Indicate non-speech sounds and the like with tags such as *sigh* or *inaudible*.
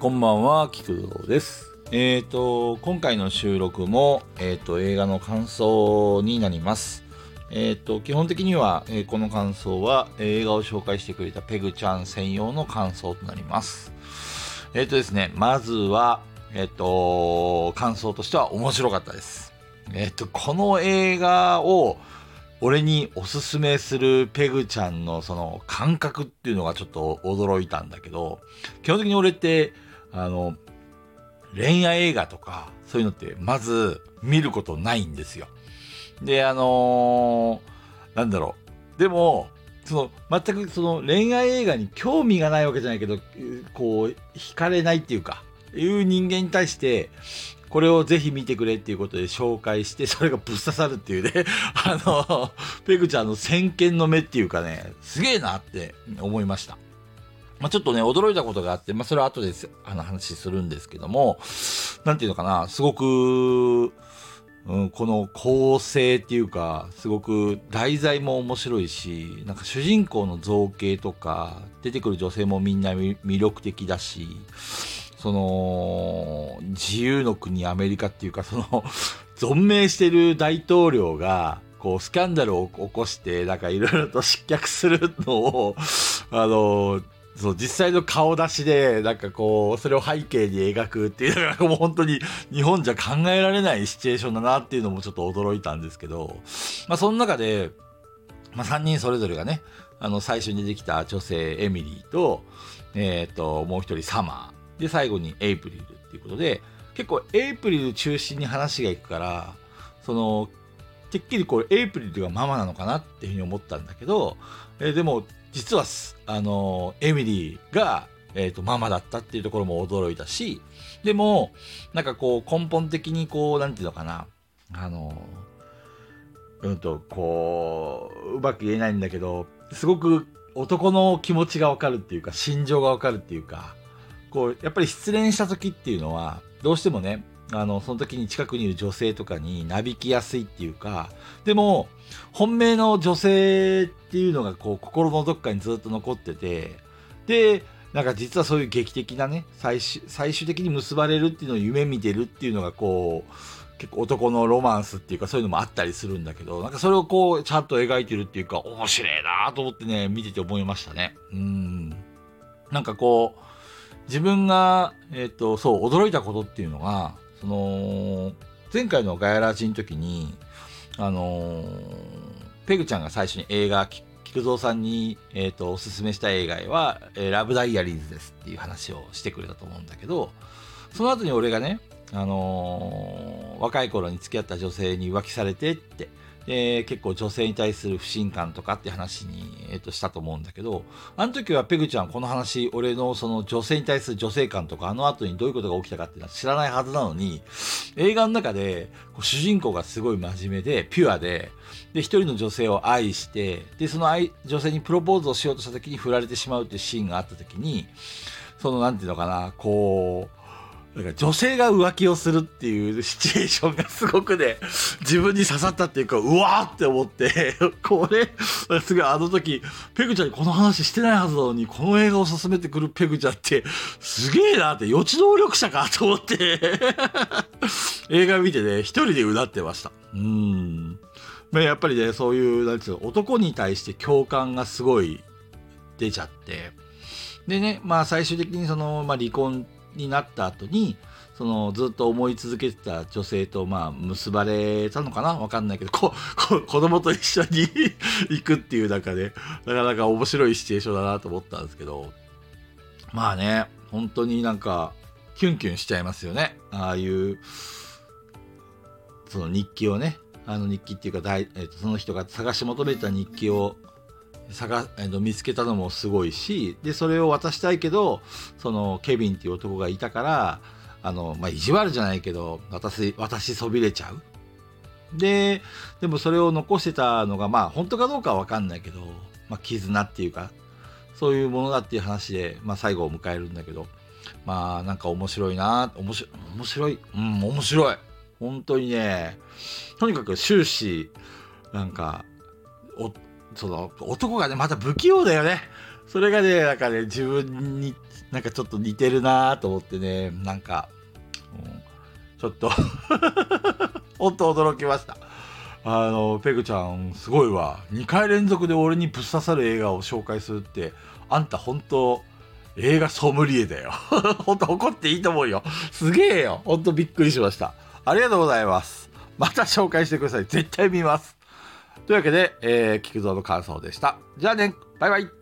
こんばんは、菊蔵です。えっ、と、今回の収録も、えっ、と、映画の感想になります。えっ、と、基本的には、えこの感想は、映画を紹介してくれたペグちゃん専用の感想となります。えっ、とですね、まずは、えっ、と、感想としては面白かったです。えっ、と、この映画を、俺におすすめするペグちゃんのその感覚っていうのがちょっと驚いたんだけど、基本的に俺って、あの、恋愛映画とか、そういうのって、まず見ることないんですよ。で、あのーなんだろう。でも、その、全くその恋愛映画に興味がないわけじゃないけど、こう、惹かれないっていうか、いう人間に対して、これをぜひ見てくれっていうことで紹介して、それがぶっ刺さるっていうね、あの、ペグちゃんの先見の目っていうかね、すげえなって思いました。まあ、ちょっとね、驚いたことがあって、まあ、それは後です、あの話するんですけども、なんていうのかな、すごく、うん、この構成っていうか、すごく題材も面白いし、なんか主人公の造形とか、出てくる女性もみんな魅力的だし、その、自由の国アメリカっていうか、その、存命してる大統領が、こう、スキャンダルを起こして、なんかいろいろと失脚するのを、あの、そう、実際の顔出しで、なんかこう、それを背景に描くっていうのが、もう本当に日本じゃ考えられないシチュエーションだなっていうのもちょっと驚いたんですけど、まあその中で、まあ3人それぞれがね、あの、最初に出てきた女性エミリーと、えっ、と、もう一人サマー。で、最後にエイプリルっていうことで、結構エイプリル中心に話がいくから、その、てっきりこれエイプリルがママなのかなっていうふうに思ったんだけど、えーでも実はあのエミリーが、えー、とママだったっていうところも驚いたしでもなんかこう根本的にこうなんていうのかなあのうんとこううまく言えないんだけどすごく男の気持ちがわかるっていうか心情がわかるっていうかこうやっぱり失恋した時っていうのはどうしてもねあのその時に近くにいる女性とかになびきやすいっていうかでも本命の女性っていうのがこう心のどっかにずっと残っててでなんか実はそういう劇的なね最終最終的に結ばれるっていうのを夢見てるっていうのがこう結構男のロマンスっていうかそういうのもあったりするんだけどなんかそれをこうちゃんと描いてるっていうか面白いなと思ってね見てて思いましたね。うん。なんかこう自分がえっ、とそう驚いたことっていうのがその前回のガヤラジの時にあのペグちゃんが最初に映画、菊蔵さんに、えー、とおすすめした映画は、えーラブダイアリーズですっていう話をしてくれたと思うんだけど、その後に俺がね、あのー若い頃に付き合った女性に浮気されてって、で結構女性に対する不信感とかって話に、えー、としたと思うんだけど、あの時はペグちゃんこの話、俺のその女性に対する女性感とか、あの後にどういうことが起きたかっていうのは知らないはずなのに、映画の中で主人公がすごい真面目で、ピュアで、で、一人の女性を愛して、で、その愛女性にプロポーズをしようとした時に振られてしまうっていうシーンがあった時に、その、なんていうのかな、こう、なんか女性が浮気をするっていうシチュエーションがすごくね、自分に刺さったっていうか、うわーって思って、*laughs* これ、すごいあの時、ペグちゃんにこの話してないはずなのに、この映画を勧めてくるペグちゃんって、すげえなって、予知能力者かと思って、*laughs* 映画見てね、一人でうなってました。うん。まあやっぱりね、そういう、なんていうの、男に対して共感がすごい出ちゃって、でね、まあ最終的にその、まあ離婚になった後に、そのずっと思い続けてた女性とまあ結ばれたのかな？わかんないけど、こ *laughs* こ子供と一緒に *laughs* 行くっていう中で、なかなか面白いシチュエーションだなと思ったんですけど、まあね、本当になんか、キュンキュンしちゃいますよね。ああいう、その日記をね、あの日記っていうか、えっとその人が探し求めた日記を探、えっと見つけたのもすごいし、で、それを渡したいけど、そのケビンっていう男がいたから、あの、まあ、意地悪じゃないけど、私、私そびれちゃう。で、でもそれを残してたのが、まあ、本当かどうかはわかんないけど、まあ、絆っていうか、そういうものだっていう話で、まあ、最後を迎えるんだけど、まあ、なんか面白いな、面白い、面白い、うん、面白い。本当にね、とにかく終始、なんか、おその男がねまた不器用だよね。それがねなんかね自分になんかちょっと似てるなと思ってね。なんか、うん、ちょっと *laughs* 本当驚きました。あのペグちゃんすごいわ。2回連続で俺にぶっ刺さる映画を紹介するってあんた本当映画ソムリエだよ。*laughs* 本当怒っていいと思うよ。すげえよ。本当びっくりしました。ありがとうございます。また紹介してください。絶対見ます。というわけで、えー、菊蔵の感想でした。じゃあね。バイバイ。